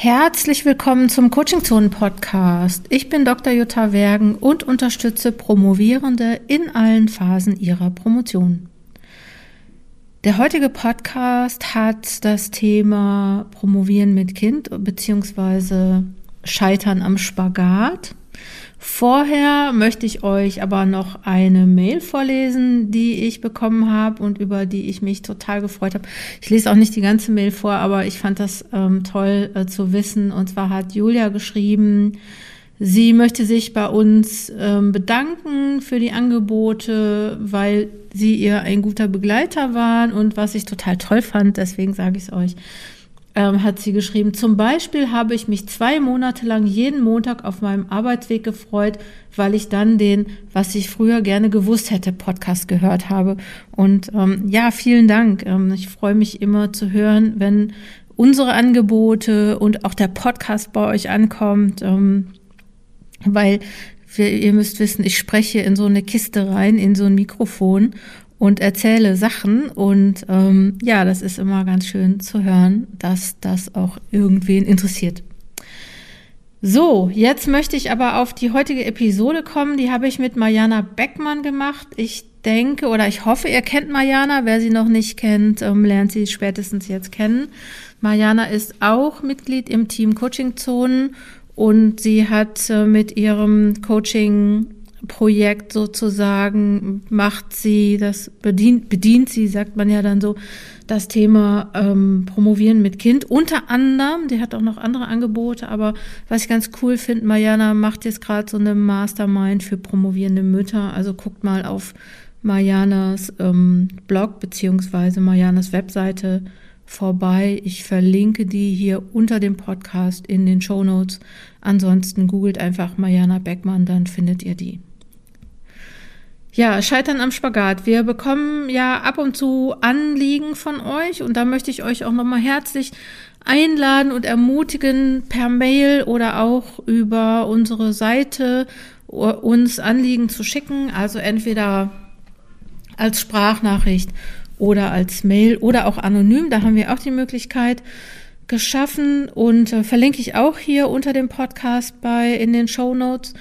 Herzlich willkommen zum Coaching Zonen Podcast. Ich bin Dr. Jutta Wergen und unterstütze Promovierende in allen Phasen ihrer Promotion. Der heutige Podcast hat das Thema Promovieren mit Kind bzw. Scheitern am Spagat. Vorher möchte ich euch aber noch eine Mail vorlesen, die ich bekommen habe und über die ich mich total gefreut habe. Ich lese auch nicht die ganze Mail vor, aber ich fand das ähm, toll äh, zu wissen. Und zwar hat Julia geschrieben, sie möchte sich bei uns ähm, bedanken für die Angebote, weil sie ihr ein guter Begleiter waren und was ich total toll fand. Deswegen sage ich es euch ähm, hat sie geschrieben, zum Beispiel habe ich mich zwei Monate lang jeden Montag auf meinem Arbeitsweg gefreut, weil ich dann den, was ich früher gerne gewusst hätte, Podcast gehört habe. Und ähm, ja, vielen Dank. Ähm, ich freue mich immer zu hören, wenn unsere Angebote und auch der Podcast bei euch ankommt, ähm, weil wir, ihr müsst wissen, ich spreche in so eine Kiste rein, in so ein Mikrofon und erzähle Sachen. Und ähm, ja, das ist immer ganz schön zu hören, dass das auch irgendwen interessiert. So, jetzt möchte ich aber auf die heutige Episode kommen. Die habe ich mit Mariana Beckmann gemacht. Ich denke oder ich hoffe, ihr kennt Mariana. Wer sie noch nicht kennt, ähm, lernt sie spätestens jetzt kennen. Mariana ist auch Mitglied im Team Coaching Zonen und sie hat äh, mit ihrem Coaching Projekt sozusagen macht sie, das bedient, bedient sie, sagt man ja dann so, das Thema ähm, Promovieren mit Kind. Unter anderem, die hat auch noch andere Angebote, aber was ich ganz cool finde, Mariana macht jetzt gerade so eine Mastermind für promovierende Mütter. Also guckt mal auf Marianas ähm, Blog beziehungsweise Marianas Webseite vorbei. Ich verlinke die hier unter dem Podcast in den Show Notes. Ansonsten googelt einfach Mariana Beckmann, dann findet ihr die. Ja, Scheitern am Spagat. Wir bekommen ja ab und zu Anliegen von euch und da möchte ich euch auch nochmal herzlich einladen und ermutigen, per Mail oder auch über unsere Seite uns Anliegen zu schicken. Also entweder als Sprachnachricht oder als Mail oder auch anonym. Da haben wir auch die Möglichkeit geschaffen und äh, verlinke ich auch hier unter dem Podcast bei in den Show Notes.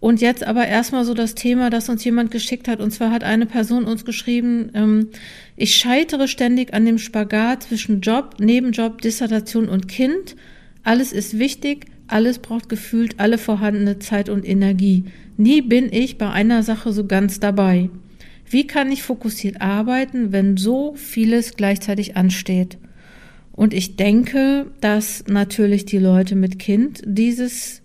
Und jetzt aber erstmal so das Thema, das uns jemand geschickt hat. Und zwar hat eine Person uns geschrieben, ähm, ich scheitere ständig an dem Spagat zwischen Job, Nebenjob, Dissertation und Kind. Alles ist wichtig, alles braucht gefühlt alle vorhandene Zeit und Energie. Nie bin ich bei einer Sache so ganz dabei. Wie kann ich fokussiert arbeiten, wenn so vieles gleichzeitig ansteht? Und ich denke, dass natürlich die Leute mit Kind dieses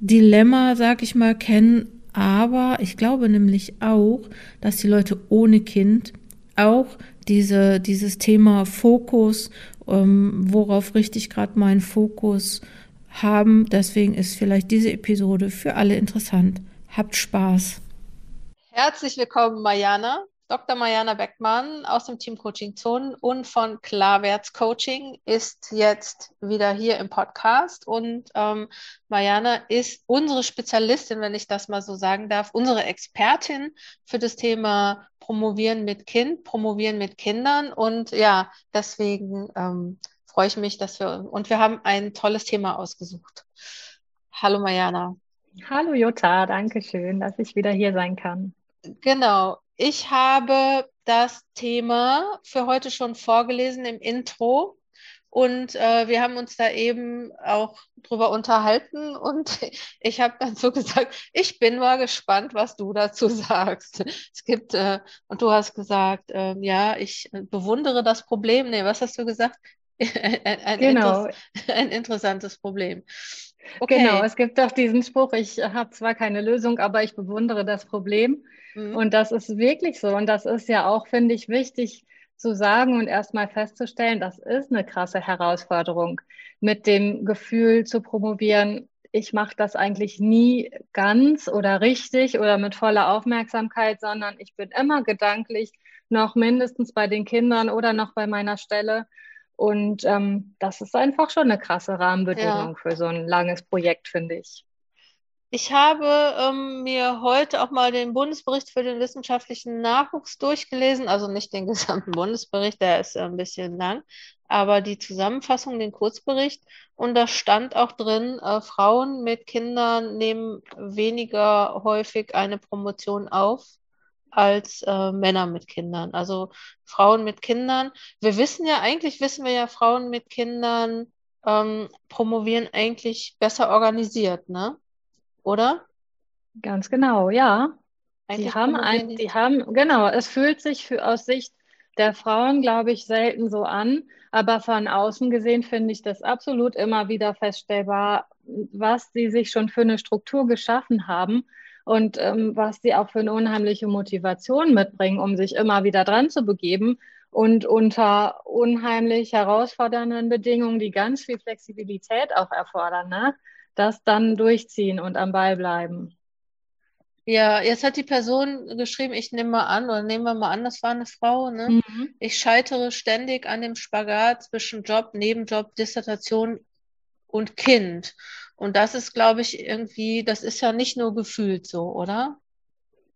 Dilemma, sag ich mal, kennen. Aber ich glaube nämlich auch, dass die Leute ohne Kind auch diese, dieses Thema Fokus, ähm, worauf richte ich gerade meinen Fokus haben. Deswegen ist vielleicht diese Episode für alle interessant. Habt Spaß. Herzlich willkommen, Mariana. Dr. Mariana Beckmann aus dem Team Coaching Zonen und von Klarwärts Coaching ist jetzt wieder hier im Podcast. Und ähm, Mariana ist unsere Spezialistin, wenn ich das mal so sagen darf, unsere Expertin für das Thema Promovieren mit Kind, Promovieren mit Kindern. Und ja, deswegen ähm, freue ich mich, dass wir und wir haben ein tolles Thema ausgesucht. Hallo Mariana. Hallo Jutta, danke schön, dass ich wieder hier sein kann. Genau. Ich habe das Thema für heute schon vorgelesen im Intro und äh, wir haben uns da eben auch drüber unterhalten und ich habe dann so gesagt, ich bin mal gespannt, was du dazu sagst. Es gibt, äh, und du hast gesagt, äh, ja, ich bewundere das Problem. Nee, was hast du gesagt? ein, ein, genau. Inter ein interessantes Problem. Okay. Genau, es gibt doch diesen Spruch, ich habe zwar keine Lösung, aber ich bewundere das Problem. Mhm. Und das ist wirklich so. Und das ist ja auch, finde ich, wichtig zu sagen und erstmal festzustellen, das ist eine krasse Herausforderung, mit dem Gefühl zu promovieren, ich mache das eigentlich nie ganz oder richtig oder mit voller Aufmerksamkeit, sondern ich bin immer gedanklich noch mindestens bei den Kindern oder noch bei meiner Stelle. Und ähm, das ist einfach schon eine krasse Rahmenbedingung ja. für so ein langes Projekt, finde ich. Ich habe ähm, mir heute auch mal den Bundesbericht für den wissenschaftlichen Nachwuchs durchgelesen, also nicht den gesamten Bundesbericht, der ist ein bisschen lang, aber die Zusammenfassung, den Kurzbericht, und da stand auch drin, äh, Frauen mit Kindern nehmen weniger häufig eine Promotion auf als äh, Männer mit Kindern. Also Frauen mit Kindern. Wir wissen ja, eigentlich wissen wir ja, Frauen mit Kindern ähm, promovieren eigentlich besser organisiert, ne? Oder? Ganz genau, ja. Eigentlich die haben ein, die haben, genau, es fühlt sich für, aus Sicht der Frauen, glaube ich, selten so an. Aber von außen gesehen finde ich das absolut immer wieder feststellbar, was sie sich schon für eine Struktur geschaffen haben und ähm, was sie auch für eine unheimliche Motivation mitbringen, um sich immer wieder dran zu begeben und unter unheimlich herausfordernden Bedingungen, die ganz viel Flexibilität auch erfordern, ne? Das dann durchziehen und am Ball bleiben. Ja, jetzt hat die Person geschrieben, ich nehme mal an, oder nehmen wir mal an, das war eine Frau, ne? Mhm. Ich scheitere ständig an dem Spagat zwischen Job, Nebenjob, Dissertation und Kind. Und das ist, glaube ich, irgendwie, das ist ja nicht nur gefühlt so, oder?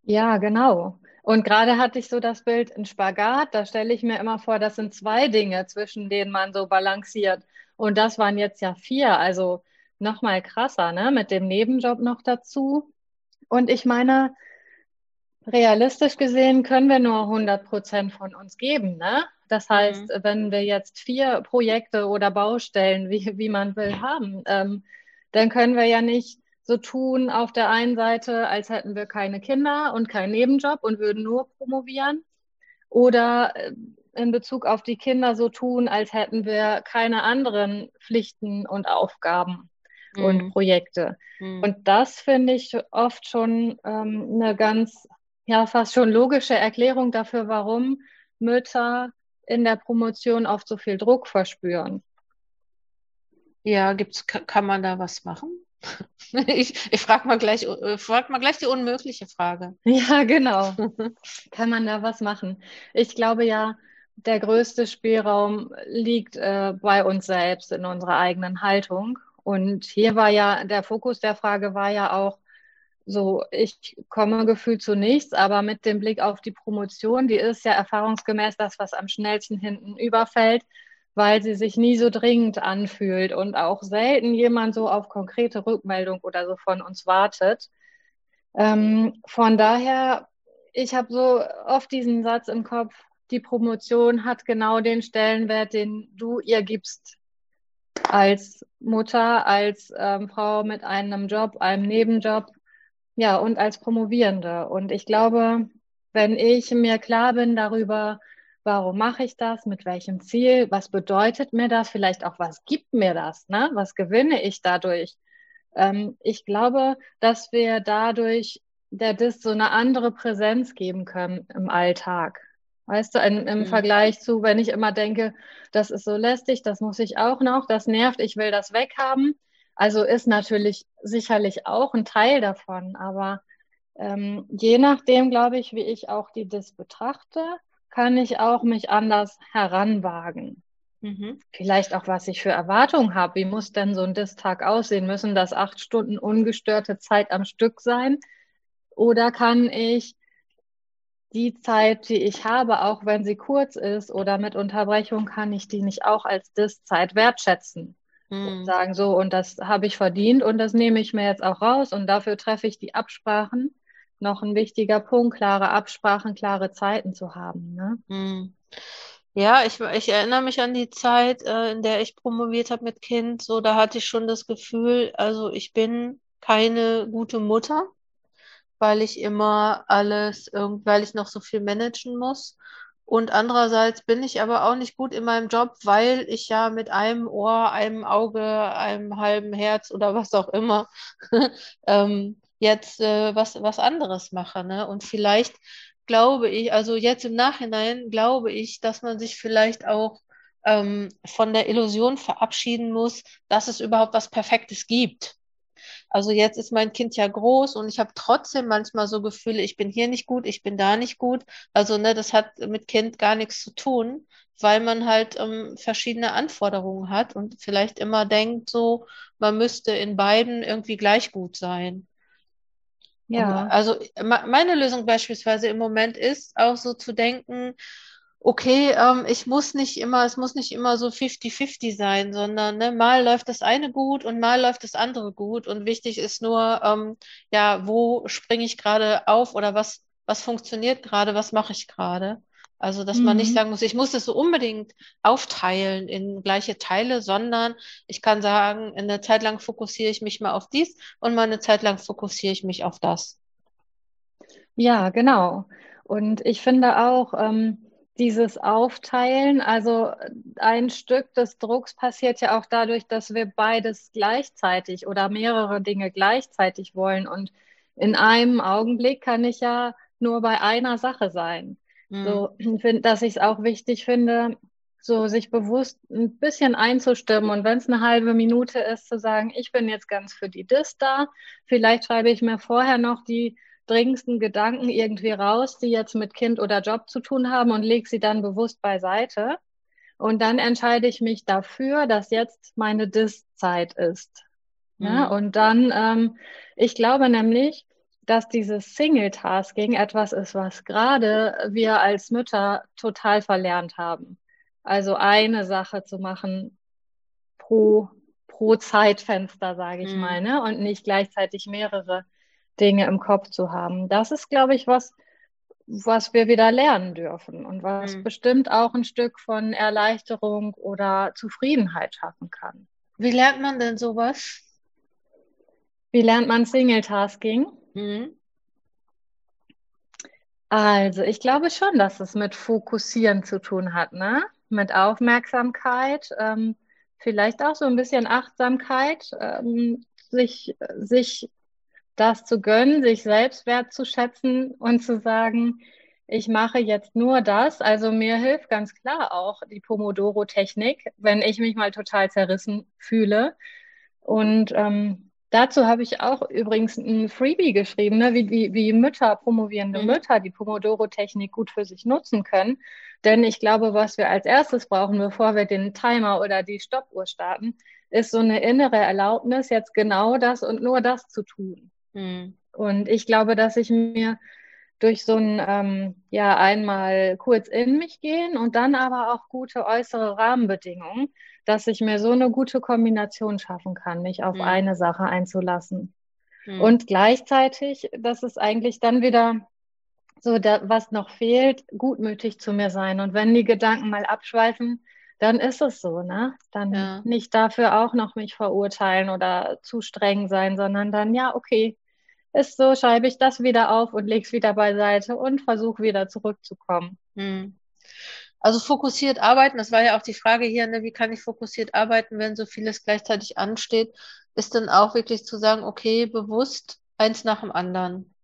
Ja, genau. Und gerade hatte ich so das Bild ein Spagat, da stelle ich mir immer vor, das sind zwei Dinge, zwischen denen man so balanciert. Und das waren jetzt ja vier, also nochmal krasser, ne? Mit dem Nebenjob noch dazu. Und ich meine, realistisch gesehen können wir nur 100 Prozent von uns geben. Ne? Das heißt, mhm. wenn wir jetzt vier Projekte oder Baustellen, wie, wie man will, haben, ähm, dann können wir ja nicht so tun auf der einen Seite, als hätten wir keine Kinder und keinen Nebenjob und würden nur promovieren. Oder äh, in Bezug auf die Kinder so tun, als hätten wir keine anderen Pflichten und Aufgaben mhm. und Projekte. Mhm. Und das finde ich oft schon ähm, eine ganz, ja, fast schon logische Erklärung dafür, warum Mütter in der Promotion oft so viel Druck verspüren. Ja, gibt's, kann man da was machen? Ich, ich frage mal, gleich, äh, frag mal gleich die unmögliche Frage. Ja, genau. kann man da was machen? Ich glaube ja, der größte Spielraum liegt äh, bei uns selbst in unserer eigenen Haltung. Und hier war ja der Fokus der Frage war ja auch so, ich komme gefühlt zu nichts, aber mit dem Blick auf die Promotion, die ist ja erfahrungsgemäß das, was am schnellsten hinten überfällt, weil sie sich nie so dringend anfühlt und auch selten jemand so auf konkrete Rückmeldung oder so von uns wartet. Ähm, von daher, ich habe so oft diesen Satz im Kopf, die Promotion hat genau den Stellenwert, den du ihr gibst als Mutter, als ähm, Frau mit einem Job, einem Nebenjob, ja, und als Promovierende. Und ich glaube, wenn ich mir klar bin darüber, warum mache ich das, mit welchem Ziel, was bedeutet mir das, vielleicht auch, was gibt mir das, ne? was gewinne ich dadurch, ähm, ich glaube, dass wir dadurch der DIS so eine andere Präsenz geben können im Alltag. Weißt du, im, im mhm. Vergleich zu, wenn ich immer denke, das ist so lästig, das muss ich auch noch, das nervt, ich will das weghaben. Also ist natürlich sicherlich auch ein Teil davon, aber ähm, je nachdem, glaube ich, wie ich auch die Dis betrachte, kann ich auch mich anders heranwagen. Mhm. Vielleicht auch, was ich für Erwartungen habe. Wie muss denn so ein Dis-Tag aussehen? Müssen das acht Stunden ungestörte Zeit am Stück sein? Oder kann ich die Zeit, die ich habe, auch wenn sie kurz ist oder mit Unterbrechung, kann ich die nicht auch als Dis-Zeit wertschätzen. Mhm. Und sagen so, und das habe ich verdient und das nehme ich mir jetzt auch raus und dafür treffe ich die Absprachen. Noch ein wichtiger Punkt, klare Absprachen, klare Zeiten zu haben. Ne? Mhm. Ja, ich, ich erinnere mich an die Zeit, äh, in der ich promoviert habe mit Kind. So, da hatte ich schon das Gefühl, also ich bin keine gute Mutter weil ich immer alles, weil ich noch so viel managen muss. Und andererseits bin ich aber auch nicht gut in meinem Job, weil ich ja mit einem Ohr, einem Auge, einem halben Herz oder was auch immer ähm, jetzt äh, was, was anderes mache. Ne? Und vielleicht glaube ich, also jetzt im Nachhinein glaube ich, dass man sich vielleicht auch ähm, von der Illusion verabschieden muss, dass es überhaupt was Perfektes gibt. Also jetzt ist mein Kind ja groß und ich habe trotzdem manchmal so Gefühle, ich bin hier nicht gut, ich bin da nicht gut. Also ne, das hat mit Kind gar nichts zu tun, weil man halt ähm, verschiedene Anforderungen hat und vielleicht immer denkt, so, man müsste in beiden irgendwie gleich gut sein. Ja. Also meine Lösung beispielsweise im Moment ist auch so zu denken, okay, ähm, ich muss nicht immer, es muss nicht immer so 50-50 sein, sondern ne, mal läuft das eine gut und mal läuft das andere gut. Und wichtig ist nur, ähm, ja, wo springe ich gerade auf oder was, was funktioniert gerade, was mache ich gerade? Also, dass mhm. man nicht mhm. sagen muss, ich muss es so unbedingt aufteilen in gleiche Teile, sondern ich kann sagen, eine Zeit lang fokussiere ich mich mal auf dies und mal eine Zeit lang fokussiere ich mich auf das. Ja, genau. Und ich finde auch, ähm, dieses Aufteilen, also ein Stück des Drucks passiert ja auch dadurch, dass wir beides gleichzeitig oder mehrere Dinge gleichzeitig wollen. Und in einem Augenblick kann ich ja nur bei einer Sache sein. Mhm. So, dass ich es auch wichtig finde, so sich bewusst ein bisschen einzustimmen und wenn es eine halbe Minute ist, zu sagen, ich bin jetzt ganz für die Dis da. Vielleicht schreibe ich mir vorher noch die dringendsten Gedanken irgendwie raus, die jetzt mit Kind oder Job zu tun haben und lege sie dann bewusst beiseite. Und dann entscheide ich mich dafür, dass jetzt meine Dis-Zeit ist. Mhm. Ja, und dann, ähm, ich glaube nämlich, dass dieses Single-Tasking etwas ist, was gerade wir als Mütter total verlernt haben. Also eine Sache zu machen pro, pro Zeitfenster, sage ich mhm. mal, ne? und nicht gleichzeitig mehrere Dinge im Kopf zu haben. Das ist, glaube ich, was, was wir wieder lernen dürfen und was mhm. bestimmt auch ein Stück von Erleichterung oder Zufriedenheit schaffen kann. Wie lernt man denn sowas? Wie lernt man Single-Tasking? Mhm. Also, ich glaube schon, dass es mit Fokussieren zu tun hat, ne? Mit Aufmerksamkeit, ähm, vielleicht auch so ein bisschen Achtsamkeit, ähm, sich, sich das zu gönnen, sich selbst wertzuschätzen und zu sagen, ich mache jetzt nur das. Also mir hilft ganz klar auch die Pomodoro-Technik, wenn ich mich mal total zerrissen fühle. Und ähm, dazu habe ich auch übrigens ein Freebie geschrieben, ne? wie, wie, wie Mütter, promovierende mhm. Mütter, die Pomodoro-Technik gut für sich nutzen können. Denn ich glaube, was wir als erstes brauchen, bevor wir den Timer oder die Stoppuhr starten, ist so eine innere Erlaubnis, jetzt genau das und nur das zu tun. Mhm. Und ich glaube, dass ich mir durch so ein, ähm, ja, einmal kurz in mich gehen und dann aber auch gute äußere Rahmenbedingungen, dass ich mir so eine gute Kombination schaffen kann, mich auf mhm. eine Sache einzulassen. Mhm. Und gleichzeitig, das ist eigentlich dann wieder so, da, was noch fehlt, gutmütig zu mir sein. Und wenn die Gedanken mal abschweifen, dann ist es so, ne? Dann ja. nicht dafür auch noch mich verurteilen oder zu streng sein, sondern dann, ja, okay, ist so, schreibe ich das wieder auf und lege es wieder beiseite und versuche wieder zurückzukommen. Hm. Also fokussiert arbeiten, das war ja auch die Frage hier, ne, wie kann ich fokussiert arbeiten, wenn so vieles gleichzeitig ansteht, ist dann auch wirklich zu sagen, okay, bewusst eins nach dem anderen.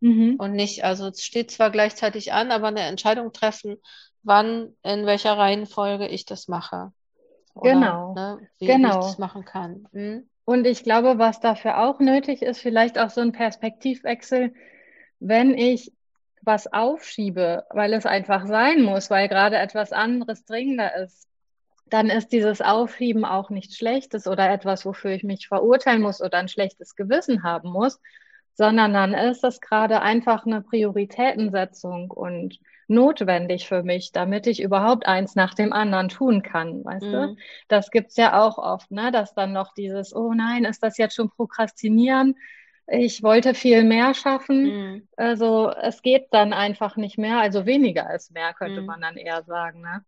Mhm. Und nicht, also es steht zwar gleichzeitig an, aber eine Entscheidung treffen, wann, in welcher Reihenfolge ich das mache. Oder, genau. Ne, wie, genau. ich das machen kann. Hm? Und ich glaube, was dafür auch nötig ist, vielleicht auch so ein Perspektivwechsel, wenn ich was aufschiebe, weil es einfach sein muss, weil gerade etwas anderes dringender ist, dann ist dieses Aufschieben auch nichts Schlechtes oder etwas, wofür ich mich verurteilen muss oder ein schlechtes Gewissen haben muss, sondern dann ist es gerade einfach eine Prioritätensetzung und notwendig für mich, damit ich überhaupt eins nach dem anderen tun kann, weißt mhm. du? Das gibt's ja auch oft, ne, dass dann noch dieses, oh nein, ist das jetzt schon Prokrastinieren? Ich wollte viel mehr schaffen. Mhm. Also es geht dann einfach nicht mehr, also weniger ist mehr, könnte mhm. man dann eher sagen, ne?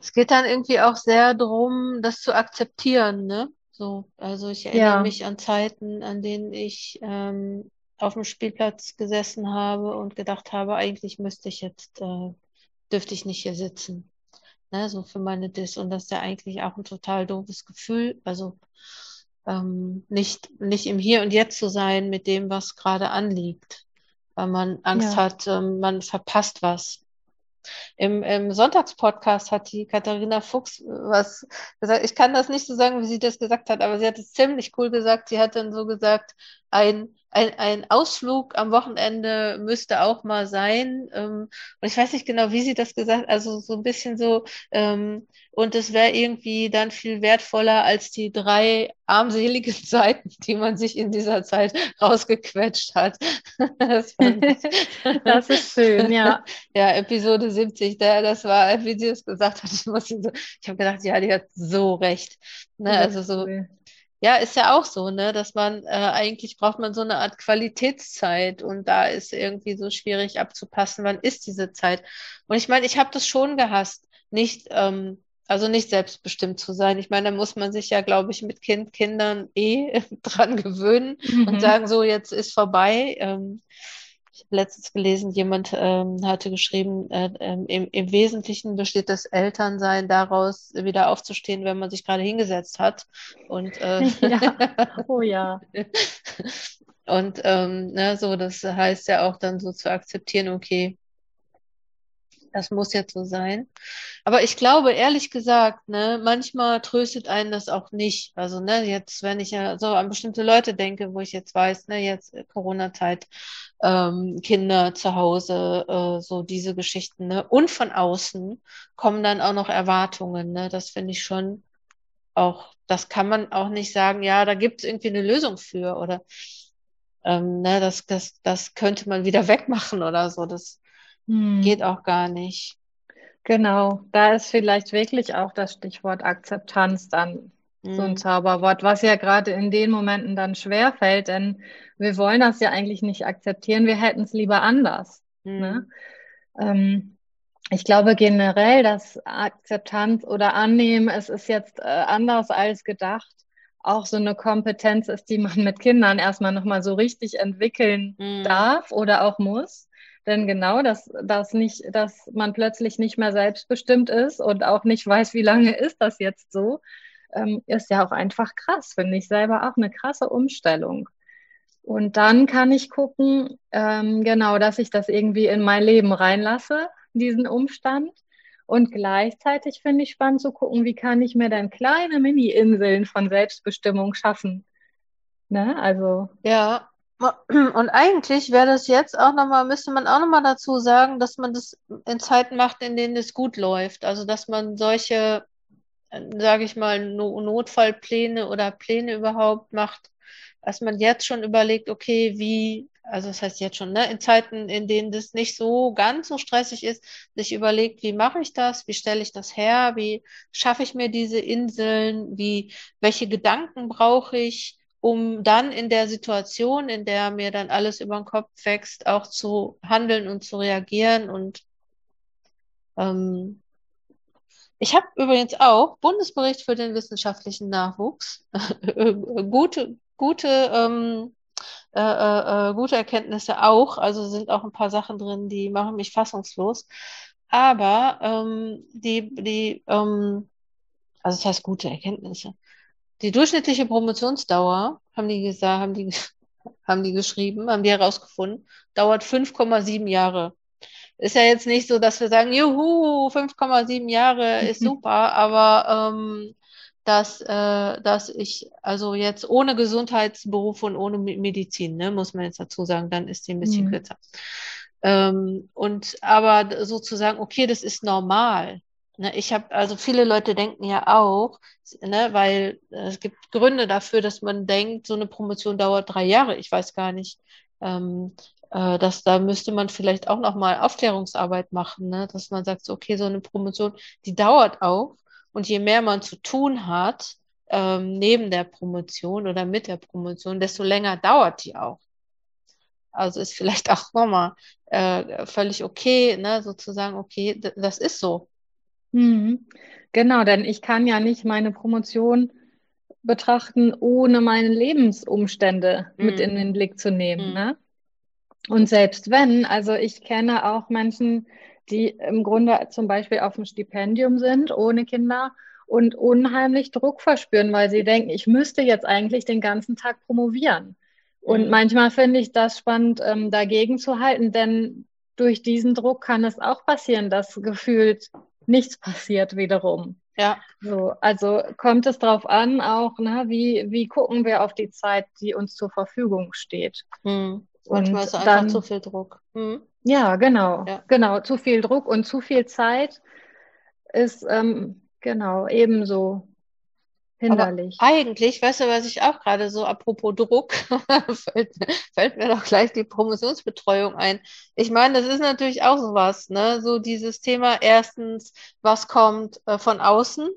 Es geht dann irgendwie auch sehr darum, das zu akzeptieren, ne? So, also ich erinnere ja. mich an Zeiten, an denen ich ähm, auf dem Spielplatz gesessen habe und gedacht habe, eigentlich müsste ich jetzt, äh, dürfte ich nicht hier sitzen. Ne, so für meine Dis. Und das ist ja eigentlich auch ein total doofes Gefühl. Also ähm, nicht, nicht im Hier und Jetzt zu sein mit dem, was gerade anliegt. Weil man Angst ja. hat, ähm, man verpasst was. Im, Im Sonntagspodcast hat die Katharina Fuchs was gesagt. Ich kann das nicht so sagen, wie sie das gesagt hat, aber sie hat es ziemlich cool gesagt. Sie hat dann so gesagt, ein ein, ein Ausflug am Wochenende müsste auch mal sein. Ähm, und ich weiß nicht genau, wie sie das gesagt also so ein bisschen so, ähm, und es wäre irgendwie dann viel wertvoller als die drei armseligen Seiten, die man sich in dieser Zeit rausgequetscht hat. das, das, ist schön, ja. Ja, Episode 70, der, das war, wie sie es gesagt hat, ich, muss so, ich habe gedacht, ja, die hat so recht. Ne? Also so. Cool ja, ist ja auch so, ne, dass man äh, eigentlich braucht man so eine Art Qualitätszeit und da ist irgendwie so schwierig abzupassen, wann ist diese Zeit. Und ich meine, ich habe das schon gehasst, nicht, ähm, also nicht selbstbestimmt zu sein. Ich meine, da muss man sich ja, glaube ich, mit kind, Kindern eh dran gewöhnen mhm. und sagen, so, jetzt ist vorbei. Ähm, ich habe letztens gelesen, jemand ähm, hatte geschrieben, äh, äh, im, im, Wesentlichen besteht das Elternsein daraus, wieder aufzustehen, wenn man sich gerade hingesetzt hat. Und, äh, ja. Oh ja. Und ähm, ne, so, das heißt ja auch dann so zu akzeptieren, okay, das muss jetzt so sein. Aber ich glaube, ehrlich gesagt, ne, manchmal tröstet einen das auch nicht. Also, ne, jetzt, wenn ich ja so an bestimmte Leute denke, wo ich jetzt weiß, ne, jetzt Corona-Zeit, ähm, Kinder zu Hause, äh, so diese Geschichten, ne, und von außen kommen dann auch noch Erwartungen, ne, das finde ich schon auch, das kann man auch nicht sagen, ja, da gibt es irgendwie eine Lösung für oder ähm, ne, das, das, das könnte man wieder wegmachen oder so. Das, hm. Geht auch gar nicht. Genau, da ist vielleicht wirklich auch das Stichwort Akzeptanz dann hm. so ein hm. Zauberwort, was ja gerade in den Momenten dann schwer fällt, denn wir wollen das ja eigentlich nicht akzeptieren, wir hätten es lieber anders. Hm. Ne? Ähm, ich glaube generell, dass Akzeptanz oder Annehmen, es ist jetzt äh, anders als gedacht, auch so eine Kompetenz ist, die man mit Kindern erstmal nochmal so richtig entwickeln mhm. darf oder auch muss. Denn genau, dass, dass, nicht, dass man plötzlich nicht mehr selbstbestimmt ist und auch nicht weiß, wie lange ist das jetzt so, ähm, ist ja auch einfach krass, finde ich selber auch eine krasse Umstellung. Und dann kann ich gucken, ähm, genau, dass ich das irgendwie in mein Leben reinlasse, diesen Umstand. Und gleichzeitig finde ich spannend zu gucken, wie kann ich mir dann kleine Mini-Inseln von Selbstbestimmung schaffen. Ne? Also. Ja, und eigentlich wäre das jetzt auch nochmal, müsste man auch nochmal dazu sagen, dass man das in Zeiten macht, in denen es gut läuft. Also dass man solche, sage ich mal, Notfallpläne oder Pläne überhaupt macht, dass man jetzt schon überlegt, okay, wie, also das heißt jetzt schon, ne, in Zeiten, in denen das nicht so ganz so stressig ist, sich überlegt, wie mache ich das, wie stelle ich das her, wie schaffe ich mir diese Inseln, wie, welche Gedanken brauche ich, um dann in der Situation, in der mir dann alles über den Kopf wächst, auch zu handeln und zu reagieren. Und ähm, ich habe übrigens auch Bundesbericht für den wissenschaftlichen Nachwuchs. gute, gute, ähm, äh, äh, äh, gute Erkenntnisse auch. Also sind auch ein paar Sachen drin, die machen mich fassungslos. Aber ähm, die, die, ähm, also das heißt gute Erkenntnisse. Die durchschnittliche Promotionsdauer, haben die gesagt, haben die, haben die geschrieben, haben die herausgefunden, dauert 5,7 Jahre. Ist ja jetzt nicht so, dass wir sagen, juhu, 5,7 Jahre ist super, aber ähm, dass, äh, dass ich, also jetzt ohne Gesundheitsberuf und ohne Medizin, ne, muss man jetzt dazu sagen, dann ist die ein bisschen mhm. kürzer. Ähm, und aber sozusagen, okay, das ist normal. Ne, ich habe, also viele Leute denken ja auch, ne, weil äh, es gibt Gründe dafür, dass man denkt, so eine Promotion dauert drei Jahre. Ich weiß gar nicht. Ähm, äh, dass da müsste man vielleicht auch nochmal Aufklärungsarbeit machen, ne? dass man sagt, so, okay, so eine Promotion, die dauert auch. Und je mehr man zu tun hat, ähm, neben der Promotion oder mit der Promotion, desto länger dauert die auch. Also ist vielleicht auch nochmal äh, völlig okay, ne, sozusagen, okay, das ist so. Mhm. Genau, denn ich kann ja nicht meine Promotion betrachten, ohne meine Lebensumstände mhm. mit in den Blick zu nehmen. Mhm. Ne? Und selbst wenn, also ich kenne auch Menschen, die im Grunde zum Beispiel auf dem Stipendium sind, ohne Kinder und unheimlich Druck verspüren, weil sie denken, ich müsste jetzt eigentlich den ganzen Tag promovieren. Und mhm. manchmal finde ich das spannend, ähm, dagegen zu halten, denn durch diesen Druck kann es auch passieren, dass gefühlt nichts passiert wiederum. Ja. So, also kommt es darauf an, auch, ne, wie, wie gucken wir auf die Zeit, die uns zur Verfügung steht. Mhm. Manchmal ist einfach dann, zu viel Druck. Mhm. Ja, genau, ja. genau. Zu viel Druck und zu viel Zeit ist ähm, genau ebenso hinderlich. Aber eigentlich, weißt du, was ich auch gerade so, apropos Druck, fällt, fällt, mir doch gleich die Promotionsbetreuung ein. Ich meine, das ist natürlich auch sowas, ne? So dieses Thema erstens, was kommt äh, von außen?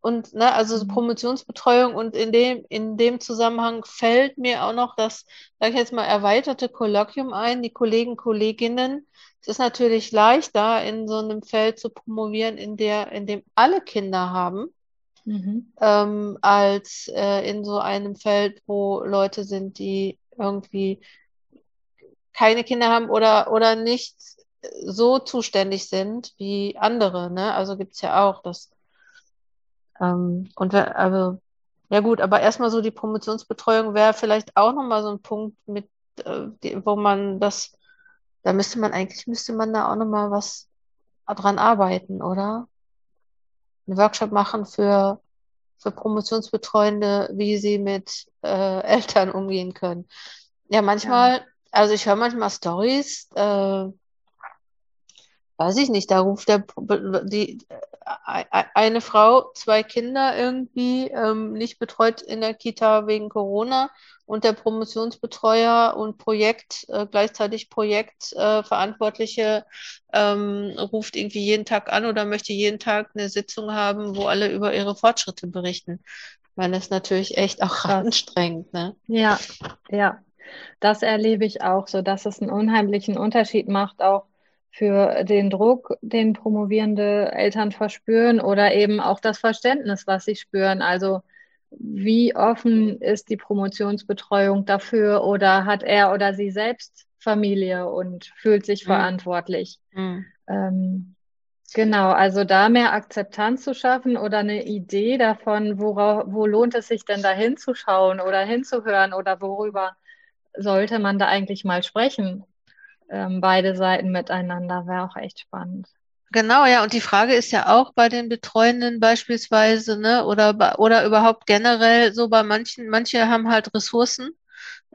Und ne, also so mhm. Promotionsbetreuung und in dem, in dem Zusammenhang fällt mir auch noch das, sag ich jetzt mal, erweiterte Kolloquium ein, die Kollegen, Kolleginnen. Es ist natürlich leichter, in so einem Feld zu promovieren, in der, in dem alle Kinder haben mhm. ähm, als äh, in so einem Feld, wo Leute sind, die irgendwie keine Kinder haben oder, oder nicht so zuständig sind wie andere. Ne? Also gibt es ja auch das. Ähm, und also, ja gut, aber erstmal so die Promotionsbetreuung wäre vielleicht auch nochmal so ein Punkt, mit, äh, wo man das, da müsste man eigentlich, müsste man da auch nochmal was dran arbeiten, oder? Einen Workshop machen für, für Promotionsbetreuende, wie sie mit äh, Eltern umgehen können. Ja, manchmal, ja. also ich höre manchmal Stories, äh, weiß ich nicht, da ruft der, die, äh, eine Frau, zwei Kinder irgendwie ähm, nicht betreut in der Kita wegen Corona und der Promotionsbetreuer und Projekt, äh, gleichzeitig Projektverantwortliche äh, ähm, ruft irgendwie jeden Tag an oder möchte jeden Tag eine Sitzung haben, wo alle über ihre Fortschritte berichten. Ich meine, das ist natürlich echt auch anstrengend. Ne? Ja, ja. Das erlebe ich auch so, dass es einen unheimlichen Unterschied macht, auch für den Druck, den promovierende Eltern verspüren oder eben auch das Verständnis, was sie spüren. Also wie offen ist die Promotionsbetreuung dafür oder hat er oder sie selbst Familie und fühlt sich mhm. verantwortlich? Mhm. Ähm, genau, also da mehr Akzeptanz zu schaffen oder eine Idee davon, worauf, wo lohnt es sich denn da hinzuschauen oder hinzuhören oder worüber sollte man da eigentlich mal sprechen? Ähm, beide Seiten miteinander. Wäre auch echt spannend. Genau, ja, und die Frage ist ja auch bei den Betreuenden beispielsweise, ne, oder, oder überhaupt generell so bei manchen, manche haben halt Ressourcen,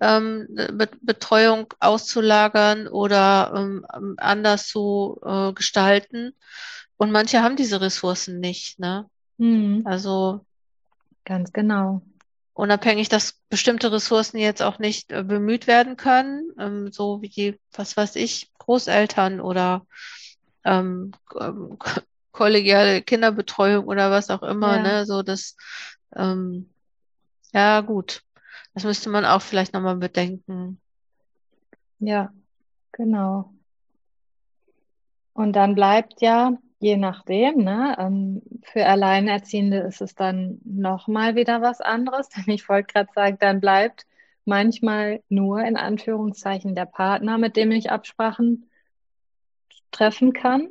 ähm, Be Betreuung auszulagern oder ähm, anders zu äh, gestalten. Und manche haben diese Ressourcen nicht, ne? Mhm. Also. Ganz genau unabhängig, dass bestimmte Ressourcen jetzt auch nicht äh, bemüht werden können, ähm, so wie, was weiß ich, Großeltern oder ähm, ähm kollegiale Kinderbetreuung oder was auch immer, ja. ne, so das, ähm, ja, gut. Das müsste man auch vielleicht nochmal bedenken. Ja, genau. Und dann bleibt ja Je nachdem, ne? Ähm, für Alleinerziehende ist es dann nochmal wieder was anderes, denn ich wollte gerade sagen, dann bleibt manchmal nur in Anführungszeichen der Partner, mit dem ich Absprachen treffen kann.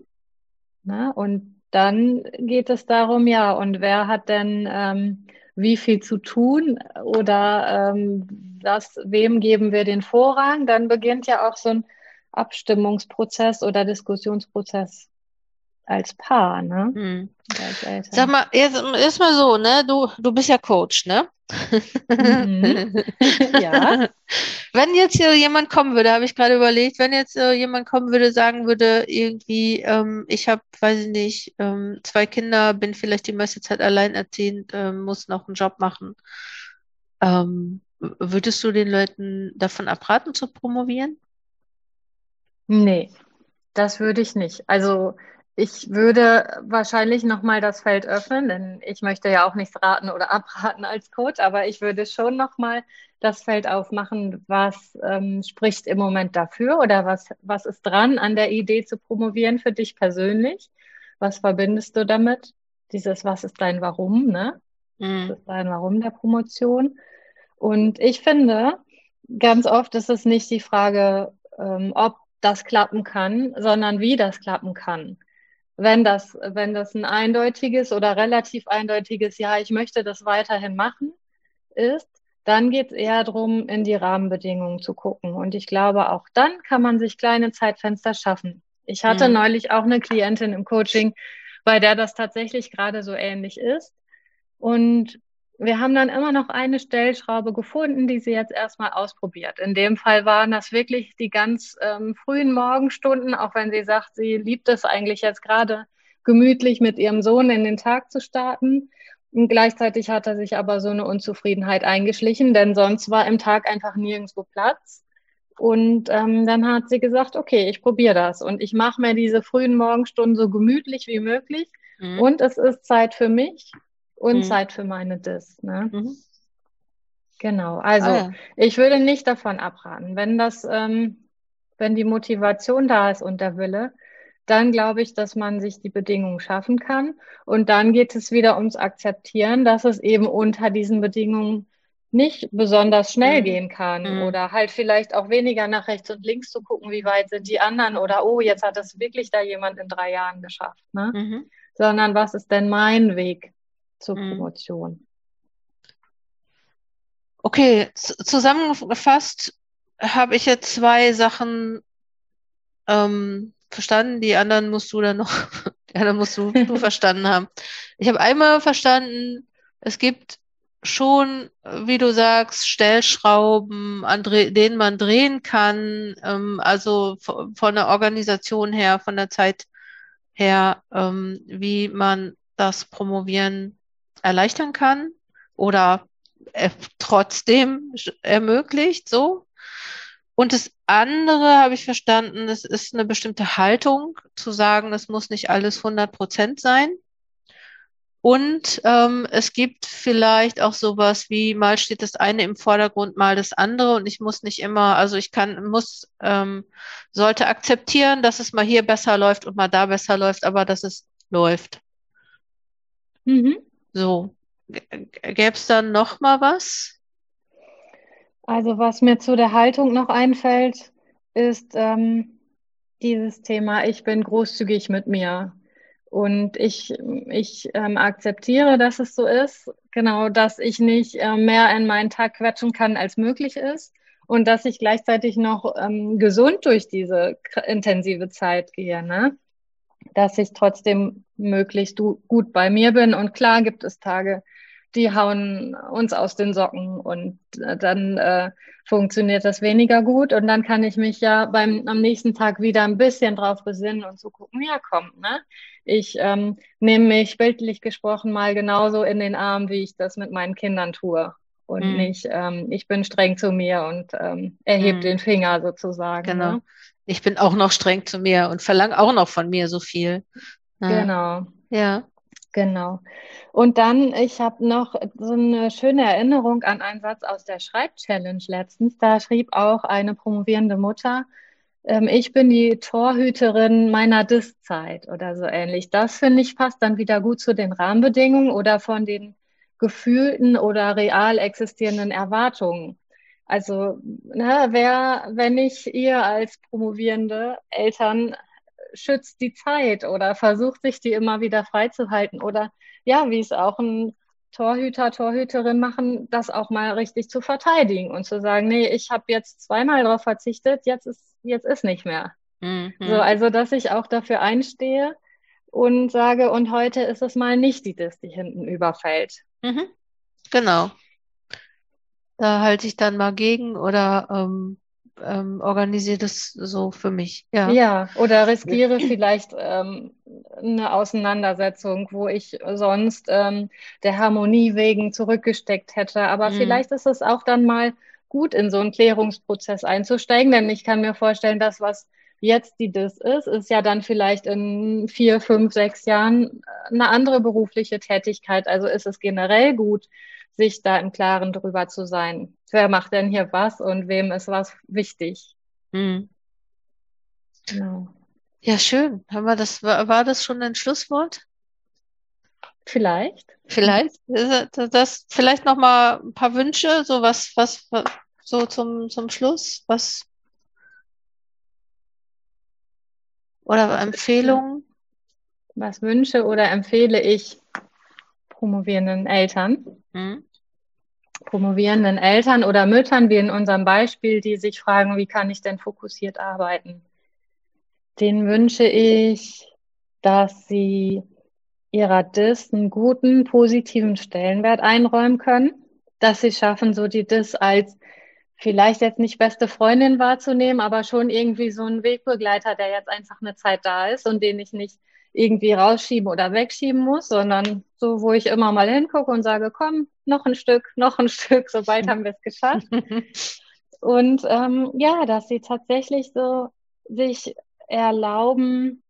Ne? Und dann geht es darum, ja, und wer hat denn ähm, wie viel zu tun oder ähm, das, wem geben wir den Vorrang? Dann beginnt ja auch so ein Abstimmungsprozess oder Diskussionsprozess als Paar, ne? Hm. Als Sag mal, jetzt ist mal so, ne? Du, du bist ja Coach, ne? Mhm. ja. Wenn jetzt hier jemand kommen würde, habe ich gerade überlegt, wenn jetzt äh, jemand kommen würde, sagen würde, irgendwie, ähm, ich habe, weiß ich nicht, ähm, zwei Kinder, bin vielleicht die meiste Zeit alleinerziehend, ähm, muss noch einen Job machen. Ähm, würdest du den Leuten davon abraten zu promovieren? Nee, das würde ich nicht. Also ich würde wahrscheinlich nochmal das Feld öffnen, denn ich möchte ja auch nichts raten oder abraten als Coach, aber ich würde schon nochmal das Feld aufmachen, was ähm, spricht im Moment dafür oder was, was ist dran an der Idee zu promovieren für dich persönlich? Was verbindest du damit? Dieses, was ist dein Warum, ne? Mhm. Was ist dein Warum der Promotion? Und ich finde, ganz oft ist es nicht die Frage, ähm, ob das klappen kann, sondern wie das klappen kann wenn das, wenn das ein eindeutiges oder relativ eindeutiges Ja, ich möchte das weiterhin machen ist, dann geht es eher darum, in die Rahmenbedingungen zu gucken. Und ich glaube, auch dann kann man sich kleine Zeitfenster schaffen. Ich hatte mhm. neulich auch eine Klientin im Coaching, bei der das tatsächlich gerade so ähnlich ist. Und wir haben dann immer noch eine Stellschraube gefunden, die sie jetzt erstmal ausprobiert. In dem Fall waren das wirklich die ganz ähm, frühen Morgenstunden, auch wenn sie sagt, sie liebt es eigentlich jetzt gerade gemütlich mit ihrem Sohn in den Tag zu starten. Und gleichzeitig hat er sich aber so eine Unzufriedenheit eingeschlichen, denn sonst war im Tag einfach nirgendwo Platz. Und ähm, dann hat sie gesagt, okay, ich probiere das und ich mache mir diese frühen Morgenstunden so gemütlich wie möglich. Mhm. Und es ist Zeit für mich und mhm. Zeit für meine Dis. Ne? Mhm. Genau, also ah, ja. ich würde nicht davon abraten. Wenn das, ähm, wenn die Motivation da ist und der Wille, dann glaube ich, dass man sich die Bedingungen schaffen kann. Und dann geht es wieder ums Akzeptieren, dass es eben unter diesen Bedingungen nicht besonders schnell mhm. gehen kann mhm. oder halt vielleicht auch weniger nach rechts und links zu gucken, wie weit sind die anderen oder oh, jetzt hat es wirklich da jemand in drei Jahren geschafft, ne? Mhm. Sondern was ist denn mein Weg zur mhm. Promotion? Okay, zusammengefasst habe ich jetzt zwei Sachen ähm, verstanden, die anderen musst du dann noch, die anderen musst du, du verstanden haben. Ich habe einmal verstanden, es gibt schon, wie du sagst, Stellschrauben, an denen man drehen kann, ähm, also von der Organisation her, von der Zeit her, ähm, wie man das Promovieren erleichtern kann oder trotzdem ermöglicht, so. Und das andere habe ich verstanden, es ist eine bestimmte Haltung, zu sagen, es muss nicht alles 100 Prozent sein. Und ähm, es gibt vielleicht auch sowas wie, mal steht das eine im Vordergrund, mal das andere. Und ich muss nicht immer, also ich kann, muss, ähm, sollte akzeptieren, dass es mal hier besser läuft und mal da besser läuft, aber dass es läuft. Mhm. So. Gäbe es dann noch mal was? Also was mir zu der Haltung noch einfällt, ist ähm, dieses Thema, ich bin großzügig mit mir. Und ich, ich ähm, akzeptiere, dass es so ist, genau, dass ich nicht äh, mehr in meinen Tag quetschen kann, als möglich ist. Und dass ich gleichzeitig noch ähm, gesund durch diese intensive Zeit gehe, ne? Dass ich trotzdem möglichst gut bei mir bin. Und klar gibt es Tage, die hauen uns aus den Socken und äh, dann äh, funktioniert das weniger gut und dann kann ich mich ja beim am nächsten Tag wieder ein bisschen drauf besinnen und so gucken, ja kommt, ne? Ich ähm, nehme mich bildlich gesprochen mal genauso in den Arm, wie ich das mit meinen Kindern tue und mhm. nicht, ähm, ich bin streng zu mir und ähm, erhebe mhm. den Finger sozusagen. Genau. Ne? Ich bin auch noch streng zu mir und verlange auch noch von mir so viel. Ja. Genau. Ja. Genau. Und dann, ich habe noch so eine schöne Erinnerung an einen Satz aus der Schreibchallenge letztens. Da schrieb auch eine promovierende Mutter, ähm, ich bin die Torhüterin meiner Diszeit oder so ähnlich. Das finde ich passt dann wieder gut zu den Rahmenbedingungen oder von den gefühlten oder real existierenden Erwartungen. Also, ne, wer, wenn ich ihr als promovierende Eltern schützt die Zeit oder versucht sich die immer wieder freizuhalten oder ja, wie es auch ein Torhüter, Torhüterin machen, das auch mal richtig zu verteidigen und zu sagen, nee, ich habe jetzt zweimal darauf verzichtet, jetzt ist, jetzt ist nicht mehr. Mhm. So, also, dass ich auch dafür einstehe und sage, und heute ist es mal nicht die Dis, die hinten überfällt. Mhm. Genau. Da halte ich dann mal gegen oder ähm, ähm, organisiere das so für mich. Ja, ja oder riskiere vielleicht ähm, eine Auseinandersetzung, wo ich sonst ähm, der Harmonie wegen zurückgesteckt hätte. Aber mhm. vielleicht ist es auch dann mal gut, in so einen Klärungsprozess einzusteigen, denn ich kann mir vorstellen, dass was jetzt die DIS ist, ist ja dann vielleicht in vier, fünf, sechs Jahren eine andere berufliche Tätigkeit. Also ist es generell gut, sich da im Klaren drüber zu sein. Wer macht denn hier was und wem ist was wichtig? Mhm. Genau. Ja, schön. Haben wir das, war, war das schon ein Schlusswort? Vielleicht. Vielleicht. Das, das vielleicht noch mal ein paar Wünsche, so was, was, so zum, zum Schluss, was oder Empfehlungen? Was wünsche oder empfehle ich promovierenden Eltern? Hm? Promovierenden Eltern oder Müttern, wie in unserem Beispiel, die sich fragen, wie kann ich denn fokussiert arbeiten? Den wünsche ich, dass sie ihrer Dis einen guten, positiven Stellenwert einräumen können, dass sie schaffen, so die Dis als vielleicht jetzt nicht beste Freundin wahrzunehmen, aber schon irgendwie so ein Wegbegleiter, der jetzt einfach eine Zeit da ist und den ich nicht irgendwie rausschieben oder wegschieben muss, sondern so, wo ich immer mal hingucke und sage, komm, noch ein Stück, noch ein Stück, so weit haben wir es geschafft. und ähm, ja, dass sie tatsächlich so sich erlauben,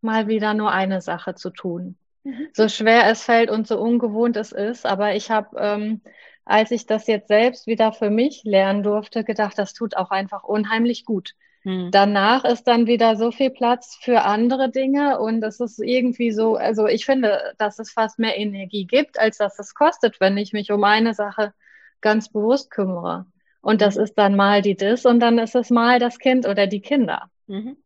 mal wieder nur eine Sache zu tun. Mhm. So schwer es fällt und so ungewohnt es ist, aber ich habe ähm, als ich das jetzt selbst wieder für mich lernen durfte, gedacht, das tut auch einfach unheimlich gut. Hm. Danach ist dann wieder so viel Platz für andere Dinge und es ist irgendwie so, also ich finde, dass es fast mehr Energie gibt, als dass es kostet, wenn ich mich um eine Sache ganz bewusst kümmere. Und das mhm. ist dann mal die Dis und dann ist es mal das Kind oder die Kinder. Mhm.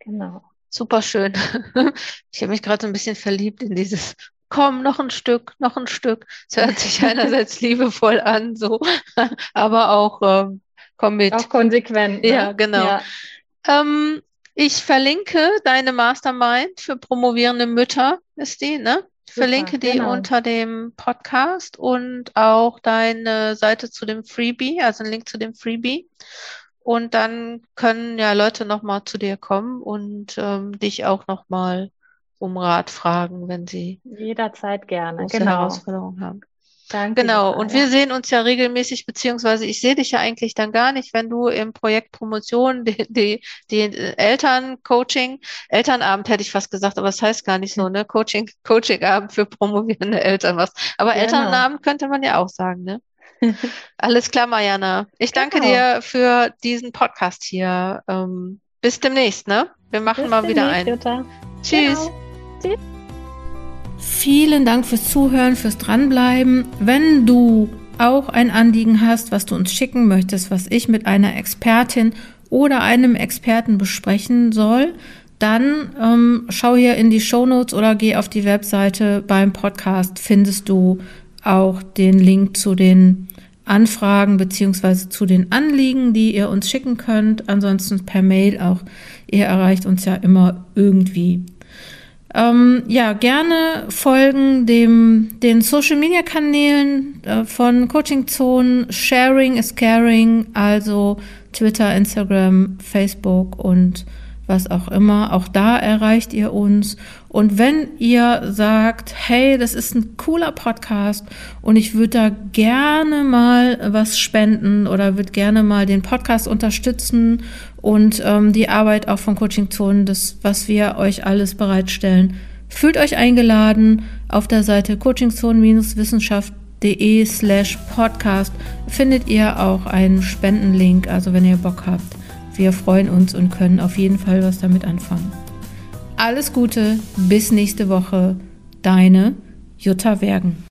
Genau. Super schön. Ich habe mich gerade so ein bisschen verliebt in dieses komm, noch ein Stück, noch ein Stück. Es hört sich einerseits liebevoll an, so, aber auch ähm, komm mit. Auch konsequent. Ne? Ja, genau. Ja. Ähm, ich verlinke deine Mastermind für promovierende Mütter, ist die, ne? Ich verlinke die genau. unter dem Podcast und auch deine Seite zu dem Freebie, also ein Link zu dem Freebie. Und dann können ja Leute nochmal zu dir kommen und ähm, dich auch nochmal um Rat fragen, wenn sie jederzeit gerne genau. Herausforderungen haben. Danke. Genau. Und wir sehen uns ja regelmäßig, beziehungsweise ich sehe dich ja eigentlich dann gar nicht, wenn du im Projekt Promotion die, die, die Elterncoaching, Elternabend hätte ich fast gesagt, aber das heißt gar nicht so, ne? Coaching, Coachingabend für promovierende Eltern was. Aber genau. Elternabend könnte man ja auch sagen, ne? Alles klar, Mariana. Ich danke genau. dir für diesen Podcast hier. Ähm, bis demnächst, ne? Wir machen bis mal wieder ein. Jutta. Tschüss. Genau. Tschüss. Vielen Dank fürs Zuhören, fürs Dranbleiben. Wenn du auch ein Anliegen hast, was du uns schicken möchtest, was ich mit einer Expertin oder einem Experten besprechen soll, dann ähm, schau hier in die Show Notes oder geh auf die Webseite beim Podcast, findest du auch den Link zu den Anfragen beziehungsweise zu den Anliegen, die ihr uns schicken könnt. Ansonsten per Mail auch. Ihr erreicht uns ja immer irgendwie. Ähm, ja, gerne folgen dem, den Social Media Kanälen äh, von Coaching Zone. Sharing is caring, also Twitter, Instagram, Facebook und was auch immer. Auch da erreicht ihr uns. Und wenn ihr sagt, hey, das ist ein cooler Podcast und ich würde da gerne mal was spenden oder würde gerne mal den Podcast unterstützen und ähm, die Arbeit auch von Coaching Zonen, das, was wir euch alles bereitstellen, fühlt euch eingeladen auf der Seite coachingzonen-wissenschaft.de slash podcast findet ihr auch einen Spendenlink, also wenn ihr Bock habt wir freuen uns und können auf jeden Fall was damit anfangen. Alles Gute, bis nächste Woche. Deine Jutta Wergen.